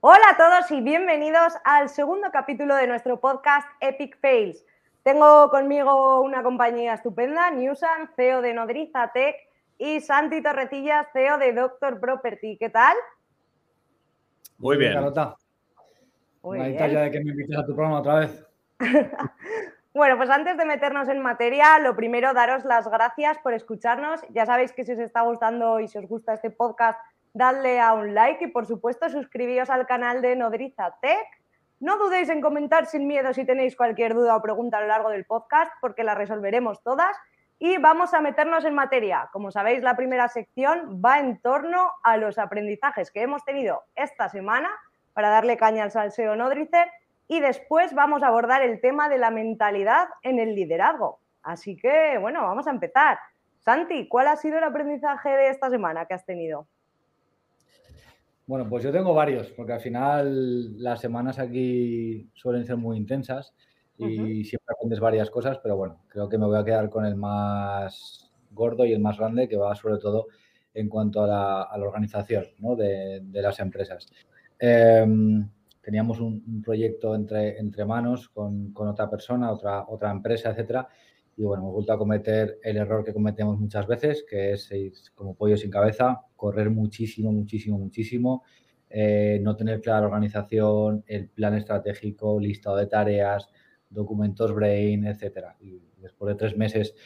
Hola a todos y bienvenidos al segundo capítulo de nuestro podcast Epic Fails. Tengo conmigo una compañía estupenda, Newsan, CEO de Nodriza Tech, y Santi Torrecillas, CEO de Doctor Property. ¿Qué tal? Muy bien. Carota. Muy bien. ya de que me invites a tu programa otra vez. Bueno, pues antes de meternos en materia, lo primero, daros las gracias por escucharnos. Ya sabéis que si os está gustando y si os gusta este podcast, dadle a un like y por supuesto suscribíos al canal de Nodriza Tech. No dudéis en comentar sin miedo si tenéis cualquier duda o pregunta a lo largo del podcast porque la resolveremos todas. Y vamos a meternos en materia. Como sabéis, la primera sección va en torno a los aprendizajes que hemos tenido esta semana para darle caña al salseo Nodricer y después vamos a abordar el tema de la mentalidad en el liderazgo. Así que, bueno, vamos a empezar. Santi, ¿cuál ha sido el aprendizaje de esta semana que has tenido? Bueno, pues yo tengo varios, porque al final las semanas aquí suelen ser muy intensas y siempre aprendes varias cosas, pero bueno, creo que me voy a quedar con el más gordo y el más grande, que va sobre todo en cuanto a la, a la organización ¿no? de, de, las empresas. Eh, teníamos un, un, proyecto entre, entre manos con, con, otra persona, otra, otra empresa, etcétera, y bueno, hemos vuelto a cometer el error que cometemos muchas veces, que es ir como pollo sin cabeza, correr muchísimo, muchísimo, muchísimo, eh, no tener clara la organización, el plan estratégico, listado de tareas, documentos brain, etcétera. Y después de tres meses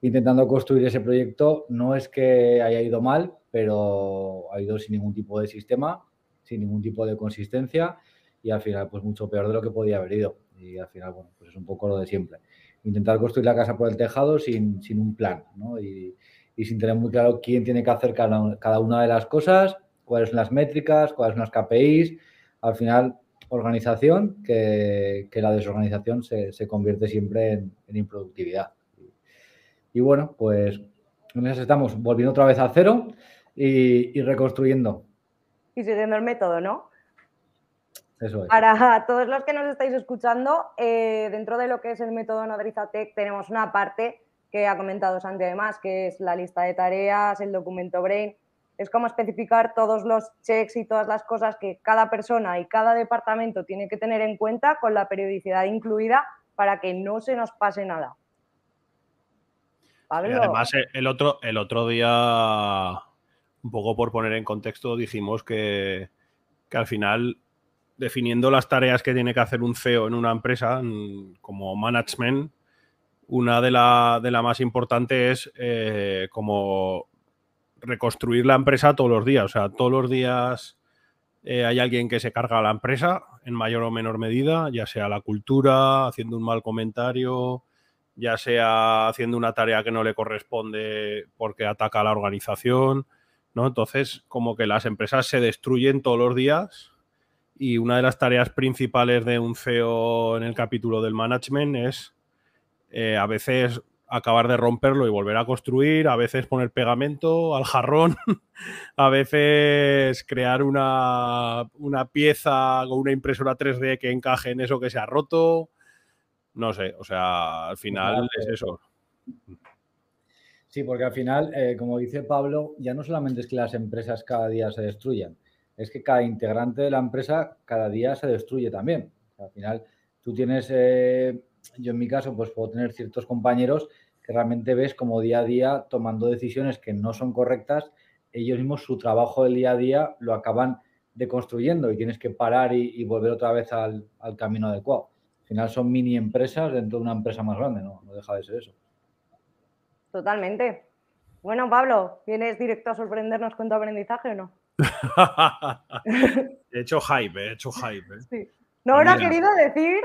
intentando construir ese proyecto, no es que haya ido mal, pero ha ido sin ningún tipo de sistema, sin ningún tipo de consistencia y al final pues mucho peor de lo que podía haber ido. Y al final, bueno, pues es un poco lo de siempre. Intentar construir la casa por el tejado sin, sin un plan, ¿no? Y, sin tener muy claro quién tiene que hacer cada, cada una de las cosas, cuáles son las métricas, cuáles son las KPIs. Al final, organización, que, que la desorganización se, se, convierte siempre en, en improductividad. Y, y, bueno, pues en eso estamos, volviendo otra vez a cero y, y reconstruyendo. Y siguiendo el método, ¿no? Eso es. Para todos los que nos estáis escuchando, eh, dentro de lo que es el método Nodriza Tech, tenemos una parte que ha comentado Santi además, que es la lista de tareas, el documento Brain. Es como especificar todos los checks y todas las cosas que cada persona y cada departamento tiene que tener en cuenta con la periodicidad incluida para que no se nos pase nada. Pablo. Y además, el otro, el otro día, un poco por poner en contexto, dijimos que, que al final definiendo las tareas que tiene que hacer un CEO en una empresa, como management, una de las de la más importante es eh, como reconstruir la empresa todos los días. O sea, todos los días eh, hay alguien que se carga a la empresa en mayor o menor medida, ya sea la cultura, haciendo un mal comentario, ya sea haciendo una tarea que no le corresponde porque ataca a la organización. ¿no? Entonces, como que las empresas se destruyen todos los días y una de las tareas principales de un CEO en el capítulo del management es eh, a veces acabar de romperlo y volver a construir, a veces poner pegamento al jarrón, a veces crear una, una pieza con una impresora 3D que encaje en eso que se ha roto. No sé, o sea, al final es eso. Sí, porque al final, eh, como dice Pablo, ya no solamente es que las empresas cada día se destruyan, es que cada integrante de la empresa cada día se destruye también. Al final, tú tienes, eh, yo en mi caso, pues puedo tener ciertos compañeros que realmente ves como día a día tomando decisiones que no son correctas, ellos mismos su trabajo del día a día lo acaban deconstruyendo y tienes que parar y, y volver otra vez al, al, camino adecuado. Al final son mini empresas dentro de una empresa más grande, no, no deja de ser eso. Totalmente. Bueno, Pablo, ¿vienes directo a sorprendernos con tu aprendizaje o no? he hecho hype, he hecho hype. ¿eh? Sí. No lo ha querido decir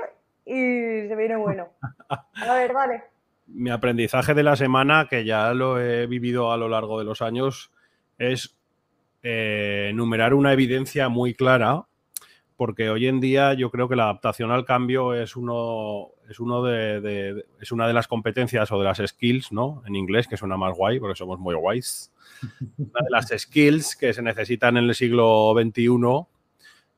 y se viene bueno. A ver, vale. Mi aprendizaje de la semana, que ya lo he vivido a lo largo de los años, es eh, enumerar una evidencia muy clara, porque hoy en día yo creo que la adaptación al cambio es uno, es uno de, de, es una de las competencias o de las skills, ¿no? En inglés, que suena más guay, porque somos muy guays una de las skills que se necesitan en el siglo XXI,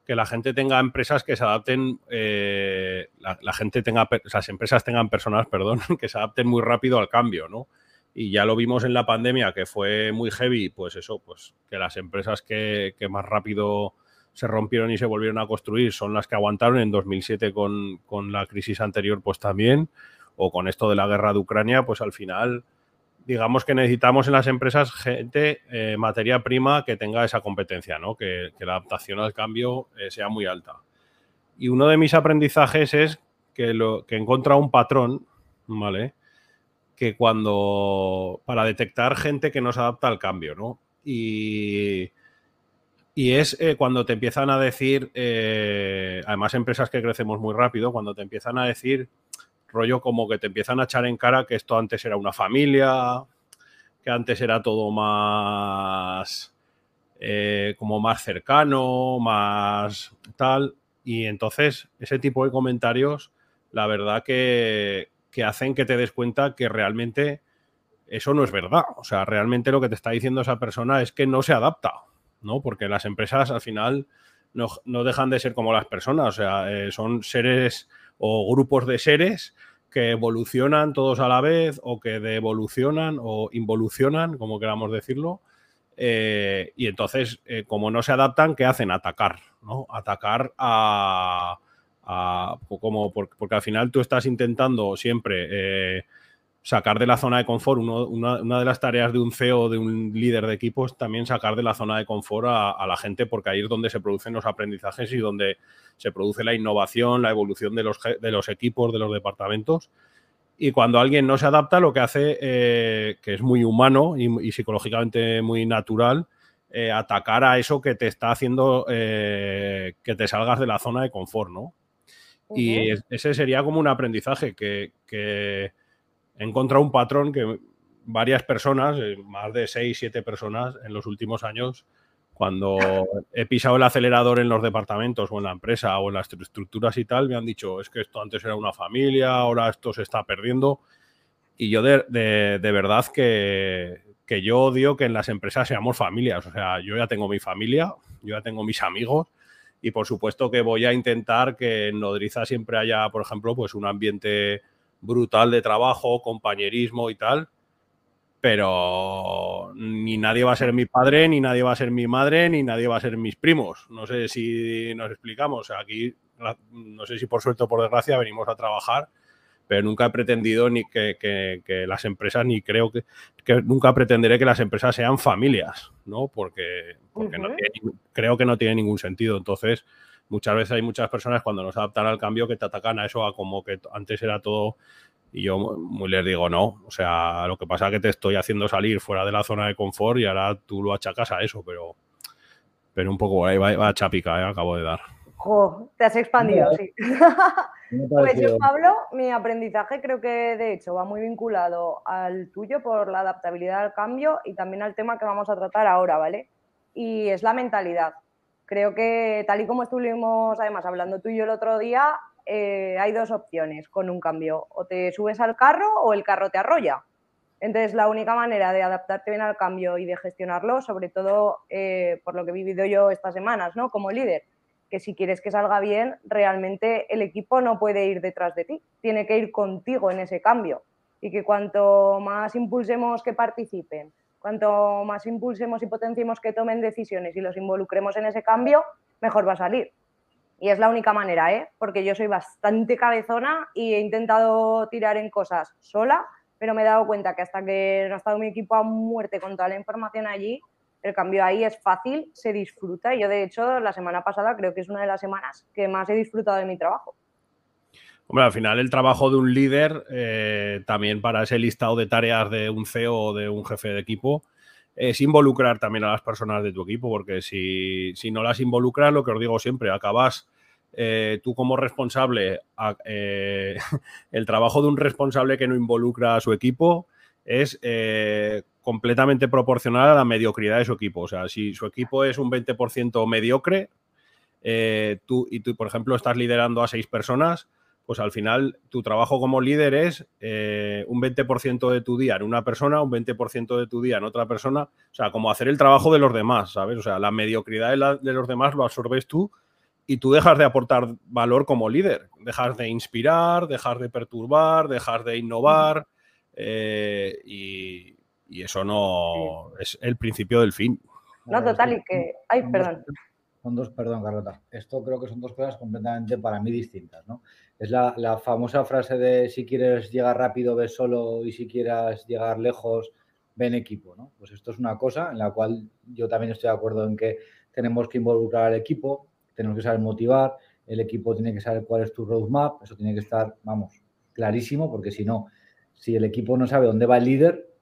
que la gente tenga empresas que se adapten, eh, la, la, gente tenga, las empresas tengan personas, perdón, que se adapten muy rápido al cambio, ¿no? Y ya lo vimos en la pandemia, que fue muy heavy, pues eso, pues que las empresas que, que más rápido se rompieron y se volvieron a construir son las que aguantaron en 2007 con, con la crisis anterior, pues también, o con esto de la guerra de Ucrania, pues al final digamos que necesitamos en las empresas gente, eh, materia prima que tenga esa competencia, ¿no? que, la adaptación al cambio eh, sea muy alta. Y uno de mis aprendizajes es que, lo, que he un patrón, ¿vale? Que cuando, para detectar gente que no se adapta al cambio, ¿no? Y, y es eh, cuando te empiezan a decir, además empresas que crecemos muy rápido, cuando te empiezan a decir rollo como que te empiezan a echar en cara que esto antes era una familia, que antes era todo más eh, como más cercano, más tal. Y entonces ese tipo de comentarios, la verdad que, que hacen que te des cuenta que realmente eso no es verdad. O sea, realmente lo que te está diciendo esa persona es que no se adapta, ¿no? Porque las empresas al final no, no dejan de ser como las personas, o sea, eh, son seres o grupos de seres que evolucionan todos a la vez o que devolucionan o involucionan, como queramos decirlo. Eh, y entonces, eh, como no se adaptan, ¿qué hacen? Atacar, ¿no? Atacar a... como porque, al final tú estás intentando siempre sacar de la zona de confort, una, de las tareas de un CEO, de un líder de equipo, es también sacar de la zona de confort a, la gente, porque ahí es donde se producen los aprendizajes y donde se produce la innovación, la evolución de los, de los equipos, de los departamentos. Y cuando alguien no se adapta, lo que hace, eh, que es muy humano y, psicológicamente muy natural, eh, atacar a eso que te está haciendo eh, que te salgas de la zona de confort, ¿no? Y ese sería como un aprendizaje que he encontrado un patrón que varias personas, eh, más de seis, siete personas en los últimos años, cuando he pisado el acelerador en los departamentos o en la empresa o en las estructuras y tal, me han dicho, es que esto antes era una familia, ahora esto se está perdiendo. Y yo de, verdad que, que, yo odio que en las empresas seamos familias. O sea, yo ya tengo mi familia, yo ya tengo mis amigos y por supuesto que voy a intentar que en Nodriza siempre haya, por ejemplo, pues un ambiente brutal de trabajo, compañerismo y tal, pero ni nadie va a ser mi padre, ni nadie va a ser mi madre, ni nadie va a ser mis primos. No sé si nos explicamos. Aquí, no sé si por suerte o por desgracia, venimos a trabajar, pero nunca he pretendido ni que, las empresas, ni creo que, nunca pretenderé que las empresas sean familias, ¿no? Porque, porque creo que no tiene ningún sentido. Entonces, muchas veces hay muchas personas cuando no se adaptan al cambio que te atacan a eso, a como que antes era todo. Y yo muy les digo, no. O sea, lo que pasa es que te estoy haciendo salir fuera de la zona de confort y ahora tú lo achacas a eso, pero, pero un poco ahí va, va chapica, ¿eh? acabo de dar. Jo, te has expandido, sí. pues yo, Pablo, mi aprendizaje creo que de hecho va muy vinculado al tuyo por la adaptabilidad al cambio y también al tema que vamos a tratar ahora, ¿vale? Y es la mentalidad. Creo que tal y como estuvimos además hablando tú y yo el otro día, eh, hay dos opciones con un cambio. O te subes al carro o el carro te arrolla. Entonces, la única manera de adaptarte bien al cambio y de gestionarlo, sobre todo eh, por lo que he vivido yo estas semanas, ¿no? Como líder, que si quieres que salga bien, realmente el equipo no puede ir detrás de ti, tiene que ir contigo en ese cambio. Y que cuanto más impulsemos que participen, Cuanto más impulsemos y potenciemos que tomen decisiones y los involucremos en ese cambio, mejor va a salir. Y es la única manera, ¿eh? porque yo soy bastante cabezona y he intentado tirar en cosas sola, pero me he dado cuenta que hasta que no ha estado mi equipo a muerte con toda la información allí, el cambio ahí es fácil, se disfruta. Y yo, de hecho, la semana pasada creo que es una de las semanas que más he disfrutado de mi trabajo. Hombre, al final el trabajo de un líder, eh, también para ese listado de tareas de un CEO o de un jefe de equipo, es involucrar también a las personas de tu equipo, porque si, no las involucras, lo que os digo siempre, acabas eh, tú como responsable, eh, el trabajo de un responsable que no involucra a su equipo es completamente proporcional a la mediocridad de su equipo. O sea, si su equipo es un 20% mediocre, tú y tú, por ejemplo, estás liderando a seis personas, pues al final tu trabajo como líder es eh, un 20% de tu día en una persona, un 20% de tu día en otra persona, o sea, como hacer el trabajo de los demás, ¿sabes? O sea, la mediocridad de, los demás lo absorbes tú y tú dejas de aportar valor como líder, dejas de inspirar, dejas de perturbar, dejas de innovar eh, y, y, eso no es el principio del fin. No, total, y que... Ay, perdón. Son dos, perdón, Carlota. Esto creo que son dos cosas completamente para mí distintas, ¿no? Es la, la famosa frase de si quieres llegar rápido, ves solo y si quieres llegar lejos, ven equipo, ¿no? Pues esto es una cosa en la cual yo también estoy de acuerdo en que tenemos que involucrar al equipo, tenemos que saber motivar, el equipo tiene que saber cuál es tu roadmap, eso tiene que estar, vamos, clarísimo, porque si no, si el equipo no sabe dónde va el líder,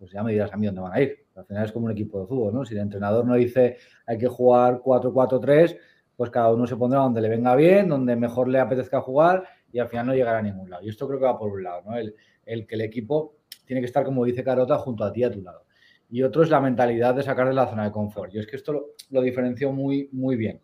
pues ya me dirás a mí dónde van a ir. Al final es como un equipo de fútbol, ¿no? Si el entrenador no dice hay que jugar 4-4-3, pues cada uno se pondrá donde le venga bien, donde mejor le apetezca jugar y al final no llegará a ningún lado. Y esto creo que va por un lado, ¿no? El, el que el equipo tiene que estar, como dice Carota, junto a ti a tu lado. Y otro es la mentalidad de sacar de la zona de confort. Yo es que esto lo, lo diferencio muy, muy bien,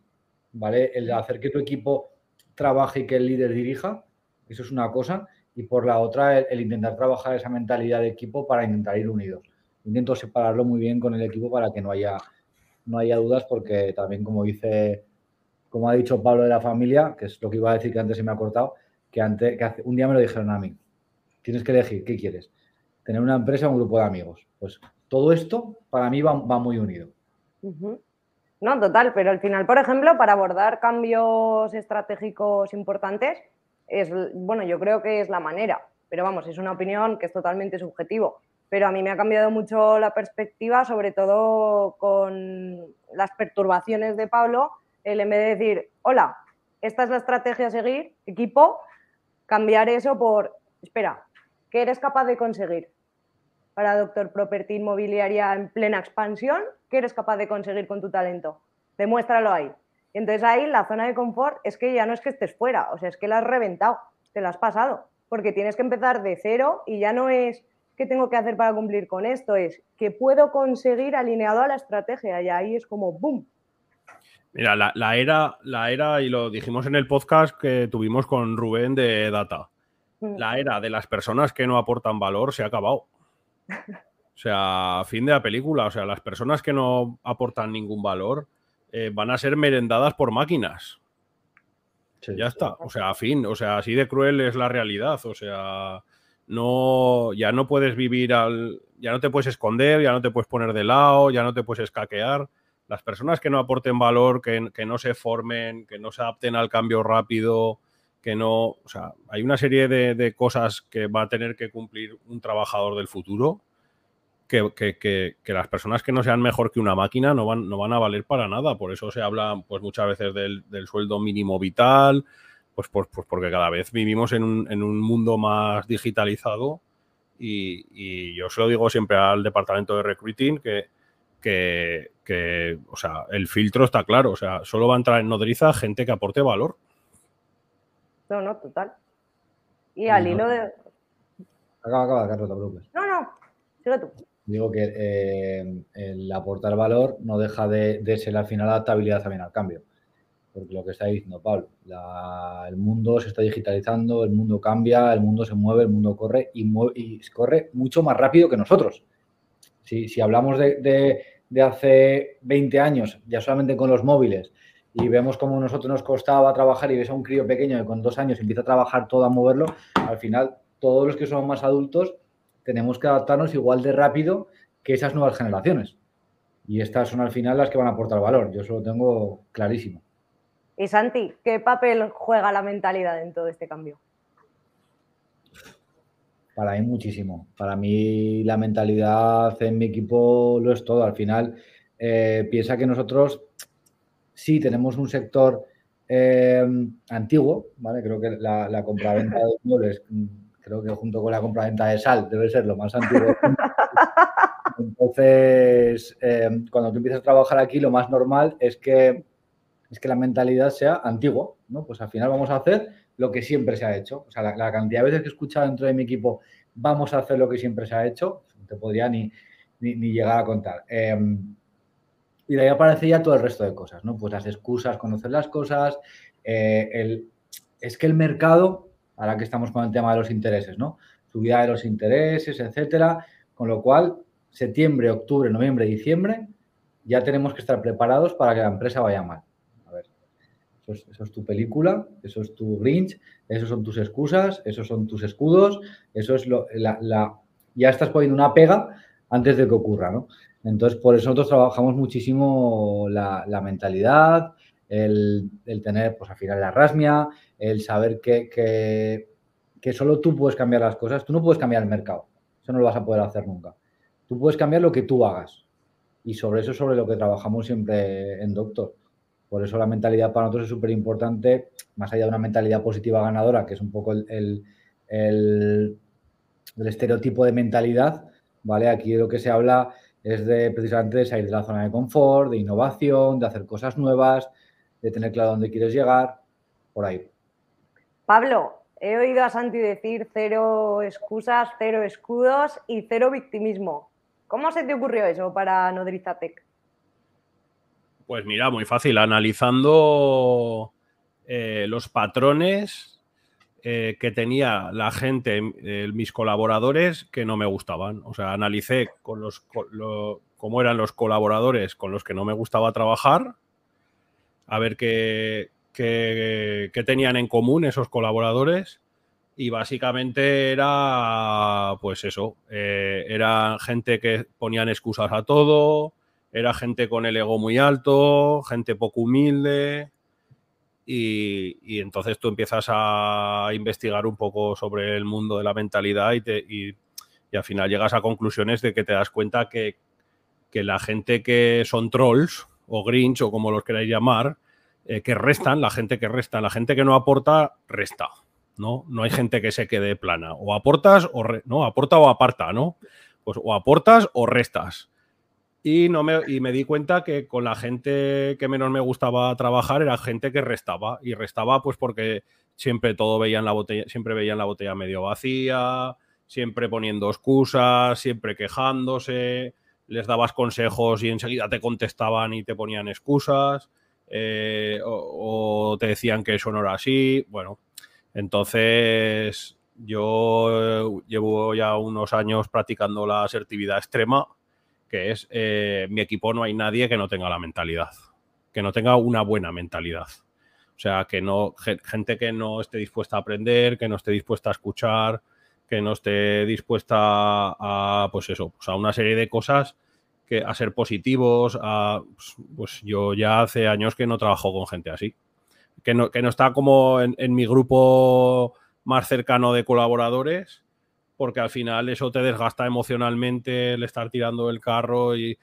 ¿vale? El hacer que tu equipo trabaje y que el líder dirija, eso es una cosa. Y por la otra, el, el intentar trabajar esa mentalidad de equipo para intentar ir unidos intento separarlo muy bien con el equipo para que no haya, no haya dudas, porque también, como dice, como ha dicho Pablo de la familia, que es lo que iba a decir que antes se me ha cortado, que, antes, que hace, un día me lo dijeron a mí. Tienes que elegir, ¿qué quieres? Tener una empresa o un grupo de amigos. Pues todo esto para mí va, va muy unido. No, total, pero al final, por ejemplo, para abordar cambios estratégicos importantes, es, bueno, yo creo que es la manera, pero vamos, es una opinión que es totalmente subjetivo pero a mí me ha cambiado mucho la perspectiva, sobre todo con las perturbaciones de Pablo, el en vez de decir, hola, esta es la estrategia a seguir, equipo, cambiar eso por, espera, ¿qué eres capaz de conseguir? Para Doctor Property Inmobiliaria en plena expansión, ¿qué eres capaz de conseguir con tu talento? Demuéstralo ahí. Y entonces ahí la zona de confort es que ya no es que estés fuera, o sea, es que la has reventado, te la has pasado, porque tienes que empezar de cero y ya no es ¿qué tengo que hacer para cumplir con esto? Es que puedo conseguir alineado a la estrategia y ahí es como ¡boom! Mira, la, la, era, la era, y lo dijimos en el podcast que tuvimos con Rubén de Data, mm. la era de las personas que no aportan valor se ha acabado. O sea, fin de la película. O sea, las personas que no aportan ningún valor eh, van a ser merendadas por máquinas. Sí, ya está. O sea, fin. O sea, así de cruel es la realidad. O sea, no, ya no puedes vivir al, ya no te puedes esconder, ya no te puedes poner de lado, ya no te puedes escaquear. Las personas que no aporten valor, que, que no se formen, que no se adapten al cambio rápido, que no, o sea, hay una serie de, de cosas que va a tener que cumplir un trabajador del futuro. Que, que, que, las personas que no sean mejor que una máquina no van, no van a valer para nada. Por eso se habla pues, muchas veces del, del sueldo mínimo vital, pues, pues, pues, porque cada vez vivimos en un, en un mundo más digitalizado y, y, yo se lo digo siempre al departamento de recruiting que, que, que, o sea, el filtro está claro, o sea, solo va a entrar en nodriza gente que aporte valor. No, no, total. Y al hilo de... Acaba, acaba, Carlos, te preocupes. No, no, sigue tú. Digo que eh, el aportar valor no deja de, de ser al final adaptabilidad también al cambio porque lo que está diciendo Pablo, el mundo se está digitalizando, el mundo cambia, el mundo se mueve, el mundo corre y, mueve, y corre mucho más rápido que nosotros. Si, si hablamos de, de, de, hace 20 años, ya solamente con los móviles, y vemos cómo a nosotros nos costaba trabajar y ves a un crío pequeño que con dos años empieza a trabajar todo a moverlo, al final todos los que somos más adultos tenemos que adaptarnos igual de rápido que esas nuevas generaciones. Y estas son al final las que van a aportar valor. Yo eso lo tengo clarísimo. Y Santi, ¿qué papel juega la mentalidad en todo este cambio? Para mí muchísimo. Para mí la mentalidad en mi equipo lo es todo. Al final, eh, piensa que nosotros sí tenemos un sector eh, antiguo, ¿vale? Creo que la, compraventa de muebles, creo que junto con la compraventa de sal debe ser lo más antiguo. Entonces, eh, cuando tú empiezas a trabajar aquí, lo más normal es que es que la mentalidad sea antigua, ¿no? Pues al final vamos a hacer lo que siempre se ha hecho. O sea, la, cantidad de veces que he escuchado dentro de mi equipo, vamos a hacer lo que siempre se ha hecho, no te podría ni, ni, llegar a contar. Eh, y de ahí aparece ya todo el resto de cosas, ¿no? Pues las excusas, conocer las cosas, eh, el, es que el mercado, ahora que estamos con el tema de los intereses, ¿no? Subida de los intereses, etcétera, con lo cual, septiembre, octubre, noviembre, diciembre, ya tenemos que estar preparados para que la empresa vaya mal. Eso es, eso tu película, eso es tu Grinch, esos son tus excusas, esos son tus escudos, eso es lo, la, la, ya estás poniendo una pega antes de que ocurra, ¿no? Entonces, por eso nosotros trabajamos muchísimo la, mentalidad, el, tener, pues al final, la rasmia, el saber que, que, que, solo tú puedes cambiar las cosas. Tú no puedes cambiar el mercado. Eso no lo vas a poder hacer nunca. Tú puedes cambiar lo que tú hagas. Y sobre eso es sobre lo que trabajamos siempre en Doctor. Por eso la mentalidad para nosotros es súper importante, más allá de una mentalidad positiva ganadora, que es un poco el, el estereotipo de mentalidad, ¿vale? Aquí lo que se habla es de precisamente de salir de la zona de confort, de innovación, de hacer cosas nuevas, de tener claro dónde quieres llegar, por ahí. Pablo, he oído a Santi decir cero excusas, cero escudos y cero victimismo. ¿Cómo se te ocurrió eso para Nodrizatec? Pues mira, muy fácil, analizando eh, los patrones eh, que tenía la gente, eh, mis colaboradores, que no me gustaban. O sea, analicé con los, cómo eran los colaboradores con los que no me gustaba trabajar, a ver qué, qué, tenían en común esos colaboradores. Y básicamente era, pues eso, era gente que ponían excusas a todo, era gente con el ego muy alto, gente poco humilde, y, entonces tú empiezas a investigar un poco sobre el mundo de la mentalidad y, al final llegas a conclusiones de que te das cuenta que, la gente que son trolls o grinch o como los queráis llamar, eh, que restan, la gente que resta, la gente que no aporta, resta. ¿no? No hay gente que se quede plana. O aportas o no, aporta o aparta, ¿no? Pues o aportas o restas. Y, no me, y me di cuenta que con la gente que menos me gustaba trabajar era gente que restaba. Y restaba pues porque siempre todo veían la botella, siempre veían la botella medio vacía, siempre poniendo excusas, siempre quejándose, les dabas consejos y enseguida te contestaban y te ponían excusas, eh, o, te decían que eso no era así. Bueno, entonces yo llevo ya unos años practicando la asertividad extrema que es eh, mi equipo no hay nadie que no tenga la mentalidad, que no tenga una buena mentalidad. O sea, que no, gente que no esté dispuesta a aprender, que no esté dispuesta a escuchar, que no esté dispuesta a, pues eso, pues a una serie de cosas que a ser positivos, a, pues, pues yo ya hace años que no trabajo con gente así. Que no, que no está como en mi grupo más cercano de colaboradores, porque al final eso te desgasta emocionalmente el estar tirando el carro y,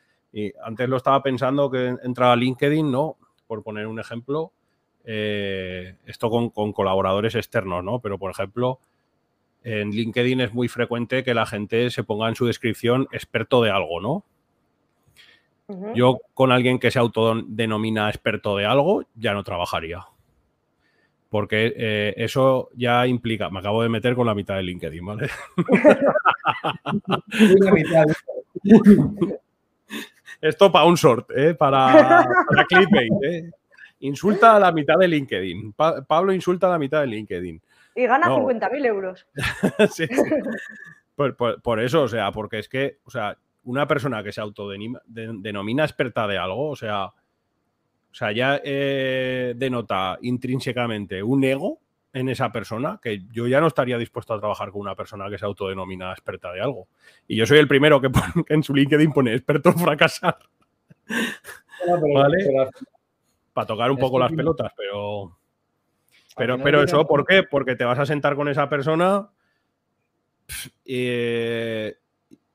antes lo estaba pensando que entraba LinkedIn, ¿no? Por poner un ejemplo, eh, esto con, colaboradores externos, ¿no? Pero por ejemplo, en LinkedIn es muy frecuente que la gente se ponga en su descripción experto de algo, ¿no? Yo con alguien que se autodenomina experto de algo ya no trabajaría porque eh, eso ya implica, me acabo de meter con la mitad de LinkedIn, ¿vale? Esto para un short, ¿eh? para, clickbait. ¿eh? Insulta a la mitad de LinkedIn. Pablo insulta a la mitad de LinkedIn. Y gana 50.000 euros. sí, Por, eso, o sea, porque es que, o sea, una persona que se autodenomina experta de algo, o sea, o sea, ya eh, denota intrínsecamente un ego en esa persona que yo ya no estaría dispuesto a trabajar con una persona que se autodenomina experta de algo. Y yo soy el primero que, en su LinkedIn pone experto en fracasar. ¿Vale? Para tocar un poco las pelotas, pero. Pero, pero eso, ¿por qué? Porque te vas a sentar con esa persona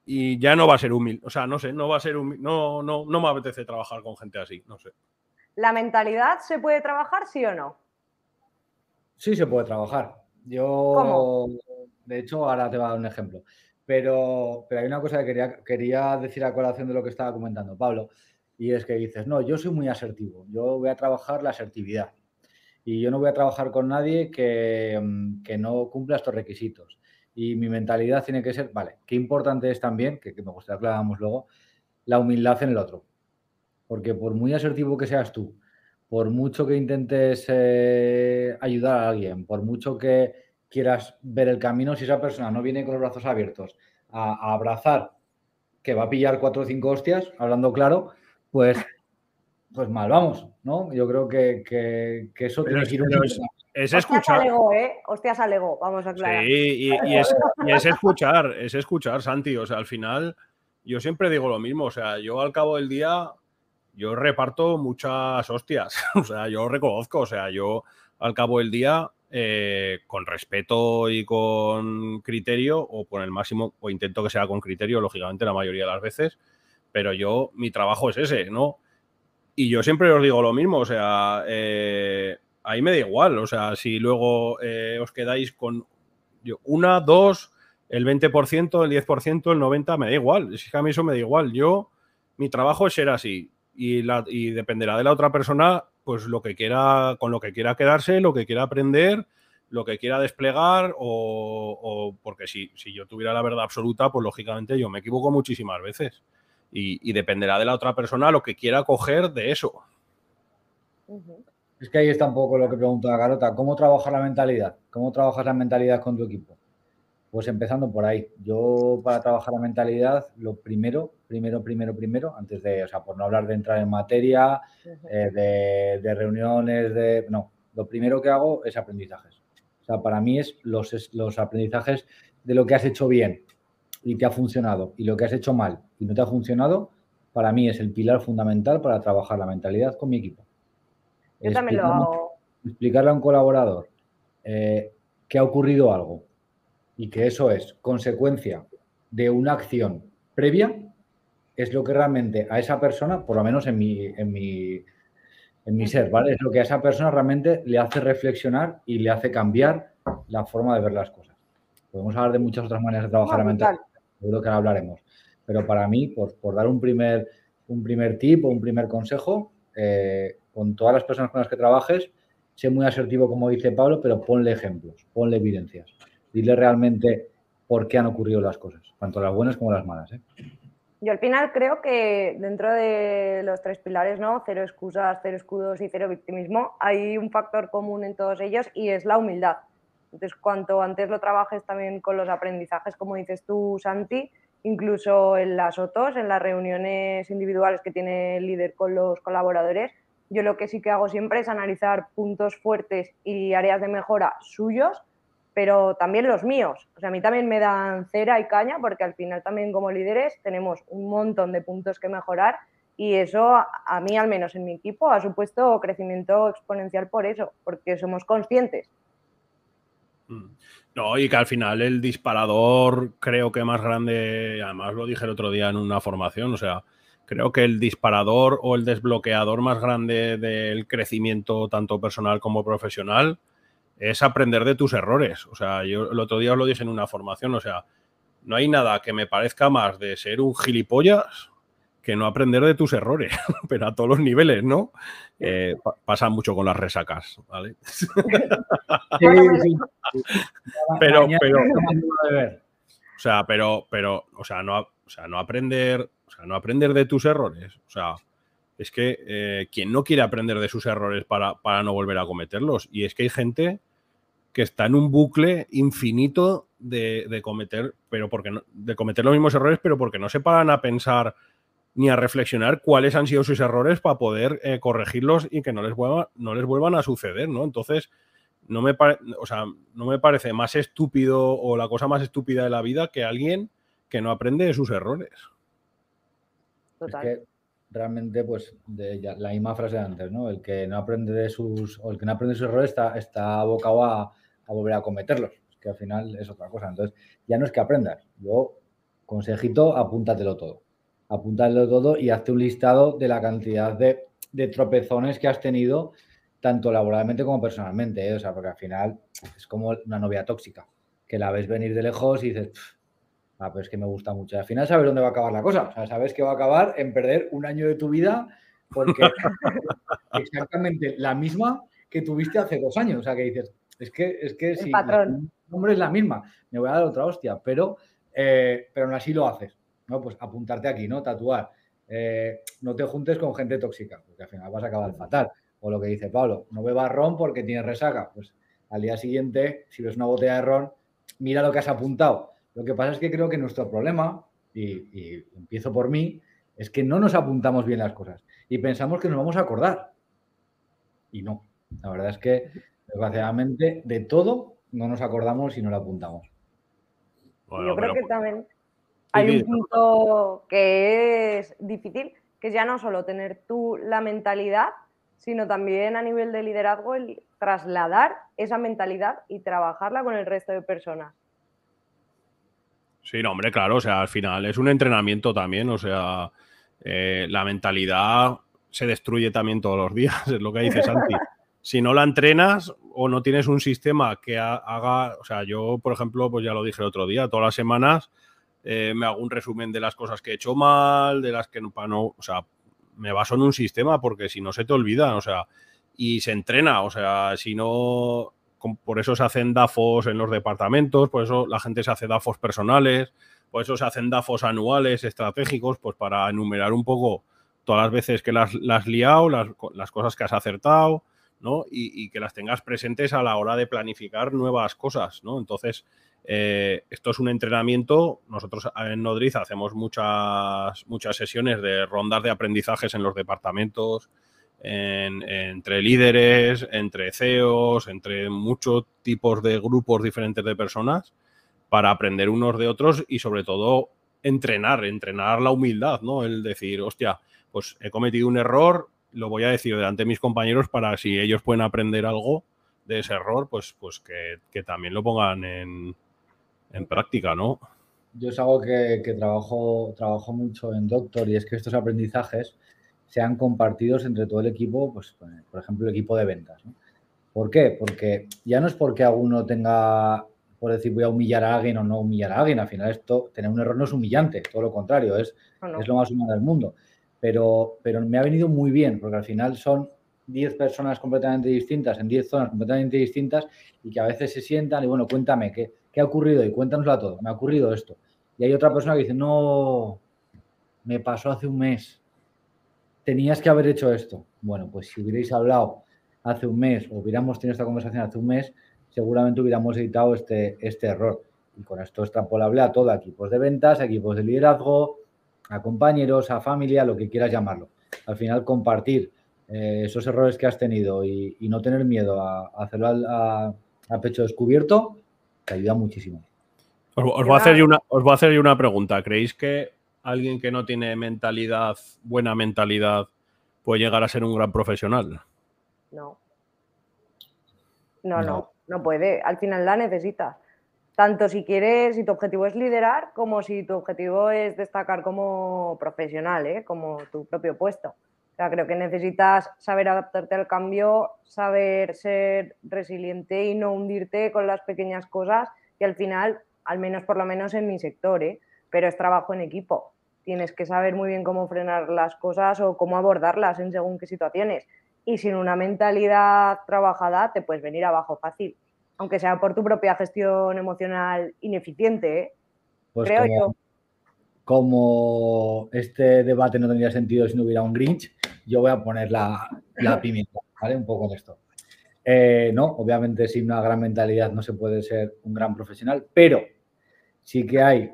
y ya no va a ser humilde. O sea, no sé, no va a ser humilde. No, no, no me apetece trabajar con gente así, no sé. ¿La mentalidad se puede trabajar, sí o no? Sí, se puede trabajar. Yo, de hecho, ahora te voy a dar un ejemplo. Pero, pero hay una cosa que quería, quería decir a colación de lo que estaba comentando Pablo, y es que dices, no, yo soy muy asertivo, yo voy a trabajar la asertividad. Y yo no voy a trabajar con nadie que, mm, que no cumpla estos requisitos. Y mi mentalidad tiene que ser, vale, qué importante es también, que, me gustaría que luego, la humildad en el otro. Porque por muy asertivo que seas tú, por mucho que intentes eh, ayudar a alguien, por mucho que quieras ver el camino, si esa persona no viene con los brazos abiertos a, abrazar, que va a pillar cuatro o cinco hostias, hablando claro, pues, pues mal vamos, ¿no? Yo creo que, eso tiene que ir es, escuchar. Alegó, ¿eh? Hostias alegó, vamos a aclarar. Sí, y, es, y, es, escuchar, es escuchar, Santi. O sea, al final yo siempre digo lo mismo, o sea, yo al cabo del día, yo reparto muchas hostias, o sea, yo reconozco, o sea, yo al cabo del día, eh, con respeto y con criterio, o con el máximo, o intento que sea con criterio, lógicamente, la mayoría de las veces, pero yo, mi trabajo es ese, ¿no? Y yo siempre os digo lo mismo, o sea, eh, ahí me da igual, o sea, si luego eh, os quedáis con una, dos, el 20%, el 10%, el 90%, me da igual, es que a mí eso me da igual, yo, mi trabajo es ser así y, la, y dependerá de la otra persona, pues lo que quiera, con lo que quiera quedarse, lo que quiera aprender, lo que quiera desplegar o, porque si, si yo tuviera la verdad absoluta, pues lógicamente yo me equivoco muchísimas veces y, dependerá de la otra persona lo que quiera coger de eso. Es que ahí está un poco lo que preguntaba Carota. ¿Cómo trabajas la mentalidad? ¿Cómo trabajas la mentalidad con tu equipo? Pues empezando por ahí. Yo para trabajar la mentalidad, lo primero, primero, primero, primero, antes de, o sea, por no hablar de entrar en materia, eh, de, reuniones, de... No, lo primero que hago es aprendizajes. O sea, para mí es los, los aprendizajes de lo que has hecho bien, y te ha funcionado y lo que has hecho mal y no te ha funcionado, para mí es el pilar fundamental para trabajar la mentalidad con mi equipo. Yo también lo hago. Explicarle a un colaborador eh, que ha ocurrido algo y que eso es consecuencia de una acción previa, es lo que realmente a esa persona, por lo menos en mi, en mi, en mi ser, ¿vale? Es lo que a esa persona realmente le hace reflexionar y le hace cambiar la forma de ver las cosas. Podemos hablar de muchas otras maneras de trabajar la mentalidad seguro que hablaremos. Pero para mí, por, por dar un primer, un primer tip o un primer consejo, eh, con todas las personas con las que trabajes, sé muy asertivo, como dice Pablo, pero ponle ejemplos, ponle evidencias. Dile realmente por qué han ocurrido las cosas, tanto las buenas como las malas. ¿eh? Yo al final creo que dentro de los tres pilares, ¿no? Cero excusas, cero escudos y cero victimismo, hay un factor común en todos ellos y es la humildad. Entonces, cuanto antes lo trabajes también con los aprendizajes, como dices tú, Santi, incluso en las OTOs, en las reuniones individuales que tiene el líder con los colaboradores, yo lo que sí que hago siempre es analizar puntos fuertes y áreas de mejora suyos, pero también los míos. O sea, a mí también me dan cera y caña porque al final también como líderes tenemos un montón de puntos que mejorar y eso a mí, al menos en mi equipo, ha supuesto crecimiento exponencial por eso, porque somos conscientes Mm. No, y que al final el disparador creo que más grande, además lo dije el otro día en una formación, o sea, creo que el disparador o el desbloqueador más grande del crecimiento tanto personal como profesional es aprender de tus errores. O sea, yo el otro día os lo dije en una formación, o sea, no hay nada que me parezca más de ser un gilipollas que no aprender de tus errores, pero a todos los niveles, ¿no? Eh, pasa mucho con las resacas, ¿vale? pero, pero, o sea, pero, pero, o sea, no, o sea, no aprender, o sea, no aprender de tus errores, o sea, es que eh, quien no quiere aprender de sus errores para, para no volver a cometerlos, y es que hay gente que está en un bucle infinito de, de cometer, pero porque no, de cometer los mismos errores, pero porque no se paran a pensar ni a reflexionar cuáles han sido sus errores para poder eh, corregirlos y que no les, vuelva, no les vuelvan a suceder, ¿no? Entonces, no me, o sea, no me parece más estúpido o la cosa más estúpida de la vida que alguien que no aprende de sus errores. Es que realmente, pues, la misma frase de antes, ¿no? El que no aprende de sus, o el que no aprende de sus errores está, está abocado a, volver a cometerlos. Que al final es otra cosa. Entonces, ya no es que aprendas. Yo, consejito, apúntatelo todo apúntalo todo y hazte un listado de la cantidad de, tropezones que has tenido, tanto laboralmente como personalmente. ¿eh? O sea, porque al final es como una novia tóxica, que la ves venir de lejos y dices, ah, pues es que me gusta mucho. al final sabes dónde va a acabar la cosa. O sea, sabes que va a acabar en perder un año de tu vida porque exactamente la misma que tuviste hace dos años. O sea, que dices, es que, es que si el nombre es la misma, me voy a dar otra hostia, pero, eh, pero aún así lo haces. ¿no? Pues apuntarte aquí, ¿no? Tatuar. Eh, no te juntes con gente tóxica, porque al final vas a acabar fatal. O lo que dice Pablo, no bebas ron porque tienes resaca. Pues al día siguiente, si ves una botella de ron, mira lo que has apuntado. Lo que pasa es que creo que nuestro problema, y, empiezo por mí, es que no nos apuntamos bien las cosas y pensamos que nos vamos a acordar. Y no. La verdad es que, desgraciadamente, de todo no nos acordamos y no lo apuntamos. Yo creo que también Hay un punto que es difícil, que es ya no solo tener tú la mentalidad, sino también a nivel de liderazgo el trasladar esa mentalidad y trabajarla con el resto de personas. Sí, no, hombre, claro, o sea, al final es un entrenamiento también, o sea, eh, la mentalidad se destruye también todos los días, es lo que dice Santi. si no la entrenas o no tienes un sistema que haga, o sea, yo, por ejemplo, pues ya lo dije el otro día, todas las semanas eh, me hago un resumen de las cosas que he hecho mal, de las que no, no, o sea, me baso en un sistema porque si no se te olvida, o sea, y se entrena, o sea, si no, por eso se hacen DAFOs en los departamentos, por eso la gente se hace DAFOs personales, por eso se hacen DAFOs anuales estratégicos, pues para enumerar un poco todas las veces que las, has liado, las, cosas que has acertado, ¿no? Y, que las tengas presentes a la hora de planificar nuevas cosas, ¿no? Entonces, eh, esto es un entrenamiento. Nosotros en Nodriz hacemos muchas, muchas sesiones de rondas de aprendizajes en los departamentos, entre líderes, entre CEOs, entre muchos tipos de grupos diferentes de personas para aprender unos de otros y sobre todo entrenar, entrenar la humildad, ¿no? El decir, hostia, pues he cometido un error, lo voy a decir delante de mis compañeros para si ellos pueden aprender algo de ese error, pues, pues que, también lo pongan en, práctica, ¿no? Yo es algo que, trabajo, trabajo mucho en Doctor y es que estos aprendizajes sean compartidos entre todo el equipo, pues por ejemplo el equipo de ventas. ¿Por qué? Porque ya no es porque alguno tenga, por decir, voy a humillar a alguien o no humillar a alguien, al final esto, tener un error no es humillante, todo lo contrario, es, es lo más humano del mundo pero, pero me ha venido muy bien, porque al final son 10 personas completamente distintas, en 10 zonas completamente distintas, y que a veces se sientan y bueno, cuéntame, ¿qué, qué ha ocurrido? Y cuéntanoslo todo, me ha ocurrido esto. Y hay otra persona que dice, no, me pasó hace un mes, tenías que haber hecho esto. Bueno, pues si hubierais hablado hace un mes o hubiéramos tenido esta conversación hace un mes, seguramente hubiéramos evitado este, este error. Y con esto extrapolable a todo, equipos de ventas, equipos de liderazgo, a compañeros, a familia, lo que quieras llamarlo. Al final, compartir eh, esos errores que has tenido y, no tener miedo a, hacerlo a, pecho descubierto, te ayuda muchísimo. Os, voy a hacer una, os voy a hacer una pregunta. ¿Creéis que alguien que no tiene mentalidad, buena mentalidad, puede llegar a ser un gran profesional? No. No, no, no, no puede. Al final la necesitas tanto si quieres, si tu objetivo es liderar, como si tu objetivo es destacar como profesional, ¿eh? como tu propio puesto. O sea, creo que necesitas saber adaptarte al cambio, saber ser resiliente y no hundirte con las pequeñas cosas y al final, al menos por lo menos en mi sector, ¿eh? pero es trabajo en equipo. Tienes que saber muy bien cómo frenar las cosas o cómo abordarlas en según qué situaciones. Y sin una mentalidad trabajada te puedes venir abajo fácil aunque sea por tu propia gestión emocional ineficiente, ¿eh? pues creo como, yo. Como este debate no tendría sentido si no hubiera un Grinch, yo voy a poner la, pimienta, ¿vale? Un poco de esto. Eh, no, obviamente sin una gran mentalidad no se puede ser un gran profesional, pero sí que hay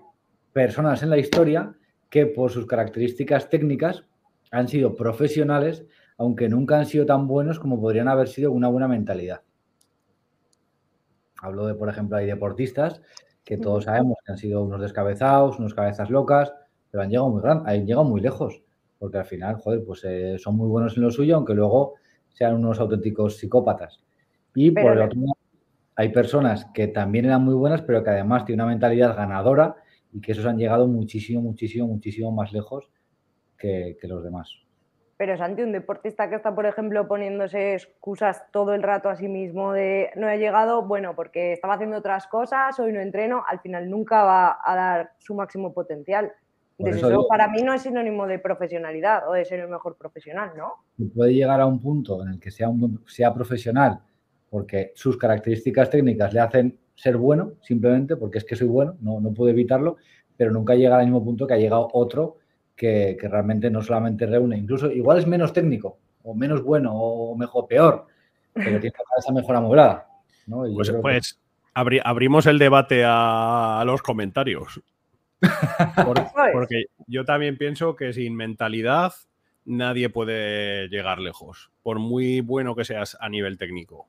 personas en la historia que por sus características técnicas han sido profesionales, aunque nunca han sido tan buenos como podrían haber sido una buena mentalidad. Hablo de, por ejemplo, hay deportistas que todos sabemos que han sido unos descabezados, unos cabezas locas, pero han llegado muy gran, han llegado muy lejos, porque al final, joder, pues eh, son muy buenos en lo suyo, aunque luego sean unos auténticos psicópatas. Y por el otro lado, hay personas que también eran muy buenas, pero que además tienen una mentalidad ganadora y que esos han llegado muchísimo, muchísimo, muchísimo más lejos que los demás. Pero Santi, un deportista que está, por ejemplo, poniéndose excusas todo el rato a sí mismo de no he llegado, bueno, porque estaba haciendo otras cosas, hoy no entreno, al final nunca va a dar su máximo potencial. Entonces, eso, para mí no es sinónimo de profesionalidad o de ser el mejor profesional, ¿no? Puede llegar a un punto en el que sea, un, sea profesional porque sus características técnicas le hacen ser bueno, simplemente porque es que soy bueno, no, no puedo evitarlo, pero nunca llega al mismo punto que ha llegado otro que, realmente no solamente reúne, incluso igual es menos técnico, o menos bueno, o mejor, peor, pero tiene esa mejora mobrada. Pues, pues abrimos el debate a, los comentarios. porque yo también pienso que sin mentalidad nadie puede llegar lejos, por muy bueno que seas a nivel técnico.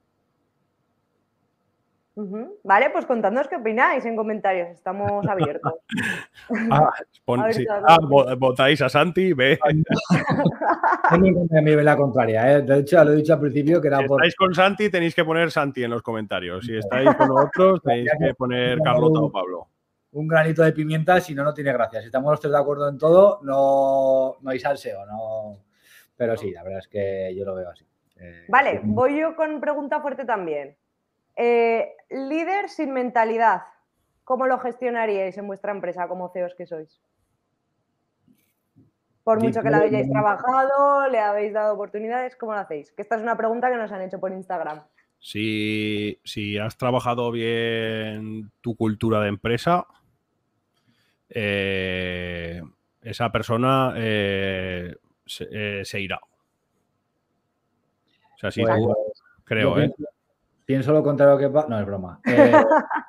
Vale, pues contadnos qué opináis en comentarios, estamos abiertos. ah, ah votáis a Santi, ve. me la contraria, ¿eh? de hecho lo he dicho al principio que era si estáis con Santi tenéis que poner Santi en los comentarios, si estáis con otros tenéis que poner Carlota o Pablo. Un granito de pimienta, si no, no tiene gracia. Si estamos los tres de acuerdo en todo, no, no hay salseo, no... Pero sí, la verdad es que yo lo veo así. Eh, vale, voy yo con pregunta fuerte también. Eh, líder sin mentalidad, ¿cómo lo gestionaríais en vuestra empresa como CEOs que sois? Por mucho que la hayáis trabajado, le habéis dado oportunidades, ¿cómo lo hacéis? Que esta es una pregunta que nos han hecho por Instagram. Si, has trabajado bien tu cultura de empresa, eh, esa persona eh, se, irá. O sea, si tú, creo, ¿eh? Pienso lo contrario que No, es broma. Eh,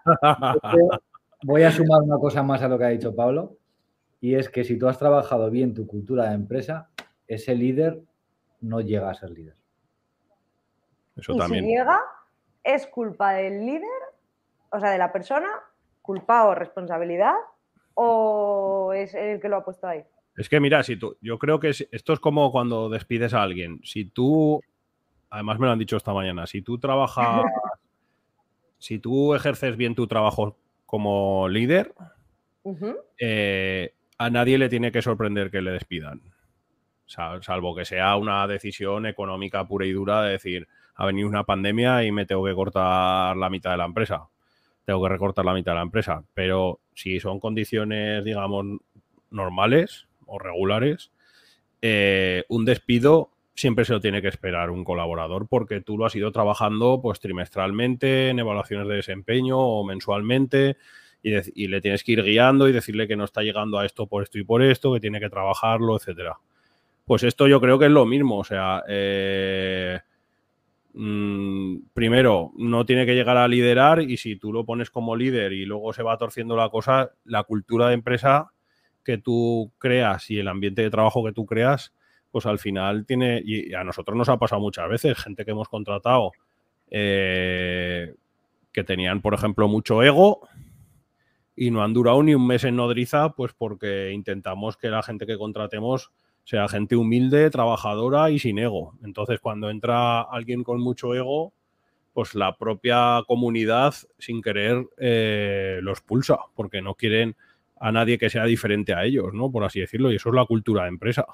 voy a sumar una cosa más a lo que ha dicho Pablo, y es que si tú has trabajado bien tu cultura de empresa, ese líder no llega a ser líder. Eso también. Si llega, ¿es culpa del líder, o sea, de la persona, culpa o responsabilidad, o es el que lo ha puesto ahí? Es que mira, si tú, yo creo que esto es como cuando despides a alguien. Si tú además me lo han dicho esta mañana, si tú trabajas, si tú ejerces bien tu trabajo como líder, eh, a nadie le tiene que sorprender que le despidan. salvo que sea una decisión económica pura y dura de decir, ha venido una pandemia y me tengo que cortar la mitad de la empresa. Tengo que recortar la mitad de la empresa. Pero si son condiciones, digamos, normales o regulares, eh, un despido siempre se lo tiene que esperar un colaborador porque tú lo has ido trabajando pues trimestralmente en evaluaciones de desempeño o mensualmente y, le tienes que ir guiando y decirle que no está llegando a esto por esto y por esto, que tiene que trabajarlo, etcétera. Pues esto yo creo que es lo mismo, o sea, eh, mm, primero, no tiene que llegar a liderar y si tú lo pones como líder y luego se va torciendo la cosa, la cultura de empresa que tú creas y el ambiente de trabajo que tú creas, pues al final tiene, y a nosotros nos ha pasado muchas veces, gente que hemos contratado eh, que tenían, por ejemplo, mucho ego y no han durado ni un mes en nodriza, pues porque intentamos que la gente que contratemos sea gente humilde, trabajadora y sin ego. Entonces, cuando entra alguien con mucho ego, pues la propia comunidad, sin querer, eh, los pulsa, porque no quieren a nadie que sea diferente a ellos, ¿no? Por así decirlo, y eso es la cultura de empresa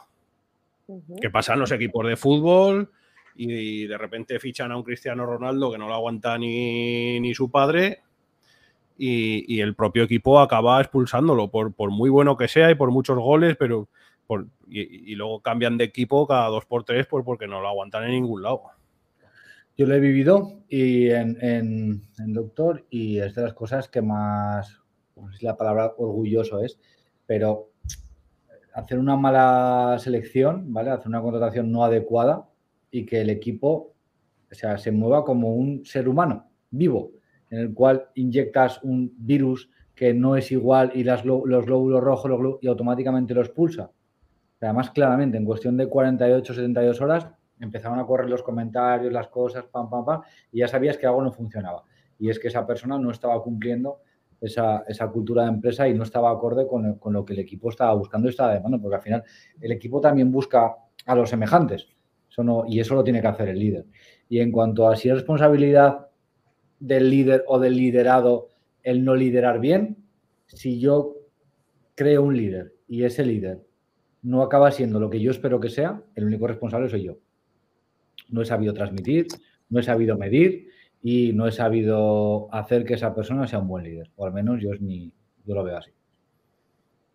que pasan los equipos de fútbol y de repente fichan a un Cristiano Ronaldo que no lo aguanta ni, su padre y, el propio equipo acaba expulsándolo por, muy bueno que sea y por muchos goles, pero y, luego cambian de equipo cada dos por tres pues porque no lo aguantan en ningún lado. Yo lo he vivido y en, en, Doctor y es de las cosas que más, no sé si la palabra orgulloso es, pero hacer una mala selección, ¿vale? Hacer una contratación no adecuada y que el equipo o sea, se mueva como un ser humano vivo, en el cual inyectas un virus que no es igual y las, los glóbulos rojos y automáticamente lo expulsa. Además, claramente, en cuestión de 48, 72 horas, empezaron a correr los comentarios, las cosas, pam, pam, pam, y ya sabías que algo no funcionaba. Y es que esa persona no estaba cumpliendo esa, esa, cultura de empresa y no estaba acorde con, con, lo que el equipo estaba buscando y estaba demandando, porque al final el equipo también busca a los semejantes eso no, y eso lo tiene que hacer el líder. Y en cuanto a si es responsabilidad del líder o del liderado el no liderar bien, si yo creo un líder y ese líder no acaba siendo lo que yo espero que sea, el único responsable soy yo. No he sabido transmitir, no he sabido medir y no he sabido hacer que esa persona sea un buen líder, o al menos yo, es mi, yo lo veo así.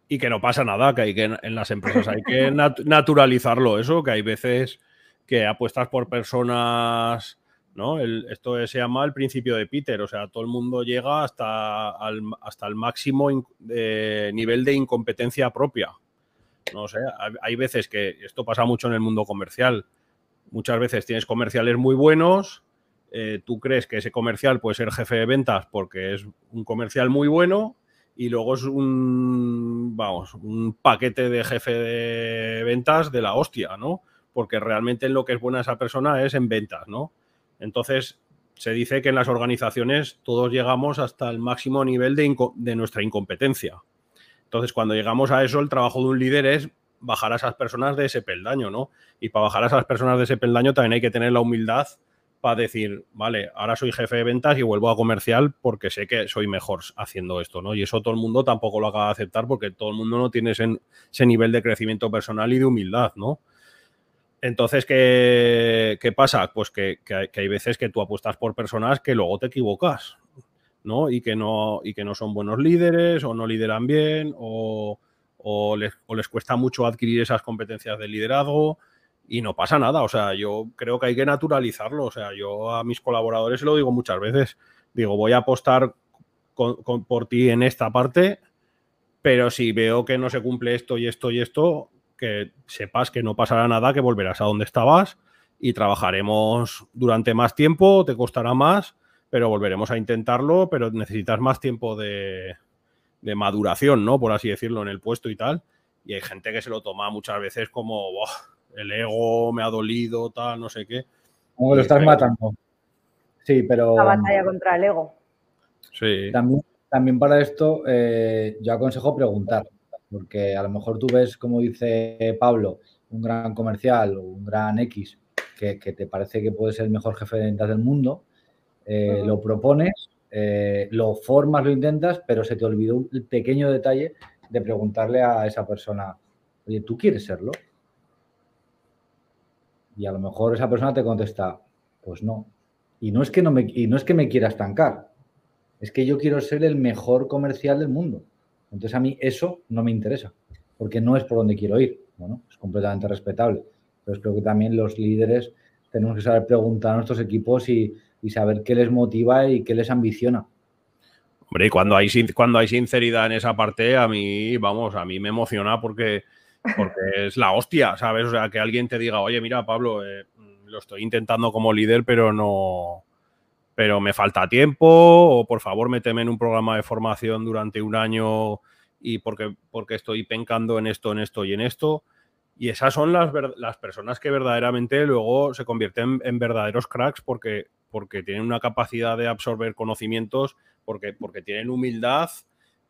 Y que no pasa nada, que hay que en las empresas hay que naturalizarlo eso, que hay veces que apuestas por personas, ¿no? esto se llama el principio de Peter, o sea, todo el mundo llega hasta, hasta el máximo nivel de incompetencia propia. No sé, hay veces que esto pasa mucho en el mundo comercial. Muchas veces tienes comerciales muy buenos, eh, tú crees que ese comercial puede ser jefe de ventas porque es un comercial muy bueno y luego es un, vamos, un paquete de jefe de ventas de la hostia, ¿no? Porque realmente lo que es buena esa persona es en ventas, ¿no? Entonces, se dice que en las organizaciones todos llegamos hasta el máximo nivel de, nuestra incompetencia. Entonces, cuando llegamos a eso, el trabajo de un líder es bajar a esas personas de ese peldaño, ¿no? Y para bajar a esas personas de ese peldaño también hay que tener la humildad para decir, vale, ahora soy jefe de ventas y vuelvo a comercial porque sé que soy mejor haciendo esto, ¿no? Y eso todo el mundo tampoco lo acaba de aceptar porque todo el mundo no tiene ese, nivel de crecimiento personal y de humildad, ¿no? Entonces, ¿qué, pasa? Pues que, hay veces que tú apuestas por personas que luego te equivocas, ¿no? Y que no, y que no son buenos líderes, o no lideran bien, o, les, les, cuesta mucho adquirir esas competencias de liderazgo, y no pasa nada. O sea, yo creo que hay que naturalizarlo. O sea, yo a mis colaboradores lo digo muchas veces. Digo, voy a apostar por ti en esta parte, pero si veo que no se cumple esto y esto y esto, que sepas que no pasará nada, que volverás a donde estabas y trabajaremos durante más tiempo, te costará más, pero volveremos a intentarlo, pero necesitas más tiempo de, maduración, ¿no? Por así decirlo, en el puesto y tal. Y hay gente que se lo toma muchas veces como, el ego me ha dolido, tal, no sé qué. Como lo estás matando. Sí, pero... La batalla contra el ego. Sí. También, también para esto eh, yo aconsejo preguntar porque a lo mejor tú ves, como dice Pablo, un gran comercial o un gran X que, te parece que puede ser el mejor jefe de ventas del mundo, eh, lo propones, eh, lo formas, lo intentas, pero se te olvidó el pequeño detalle de preguntarle a esa persona, oye, ¿tú quieres serlo? Y a lo mejor esa persona te contesta, pues no. Y no es que, no me, y no es que me quiera estancar, es que yo quiero ser el mejor comercial del mundo. Entonces a mí eso no me interesa, porque no es por donde quiero ir. Bueno, es completamente respetable. Pero creo que también los líderes tenemos que saber preguntar a nuestros equipos y, saber qué les motiva y qué les ambiciona. Hombre, y cuando hay, cuando hay sinceridad en esa parte, a mí, vamos, a mí me emociona porque, porque es la hostia, ¿sabes? O sea, que alguien te diga, oye, mira, Pablo, eh, lo estoy intentando como líder, pero no, pero me falta tiempo o por favor méteme en un programa de formación durante un año y porque, porque estoy pencando en esto, en esto y en esto. Y esas son las, las personas que verdaderamente luego se convierten en verdaderos cracks porque, porque tienen una capacidad de absorber conocimientos, porque, porque tienen humildad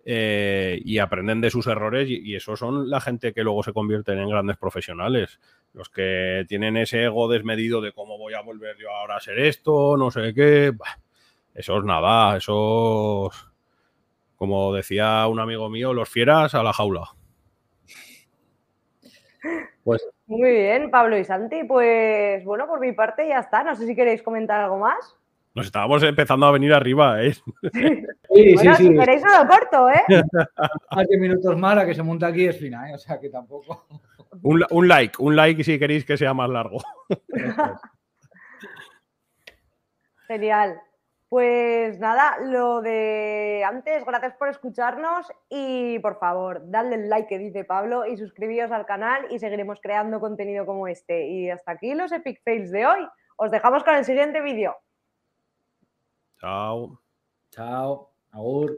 eh, y aprenden de sus errores y, y, eso son la gente que luego se convierten en grandes profesionales. Los que tienen ese ego desmedido de cómo voy a volver yo ahora a ser esto, no sé qué. Eso es nada, eso como decía un amigo mío, los fieras a la jaula. Pues muy bien, Pablo y Santi. Pues bueno, por mi parte ya está. No sé si queréis comentar algo más. Nos estábamos empezando a venir arriba, ¿eh? Sí, sí, sí. Si queréis no lo corto, ¿eh? Hace minutos más a que se monta aquí es fina, ¿eh? O sea que tampoco. Un, like, un like si queréis que sea más largo. Genial. Pues nada, lo de antes, gracias por escucharnos y por favor, dadle el like que dice Pablo y suscribíos al canal y seguiremos creando contenido como este. Y hasta aquí los Epic Fails de hoy. Os dejamos con el siguiente vídeo. Chao. Chao. Agur.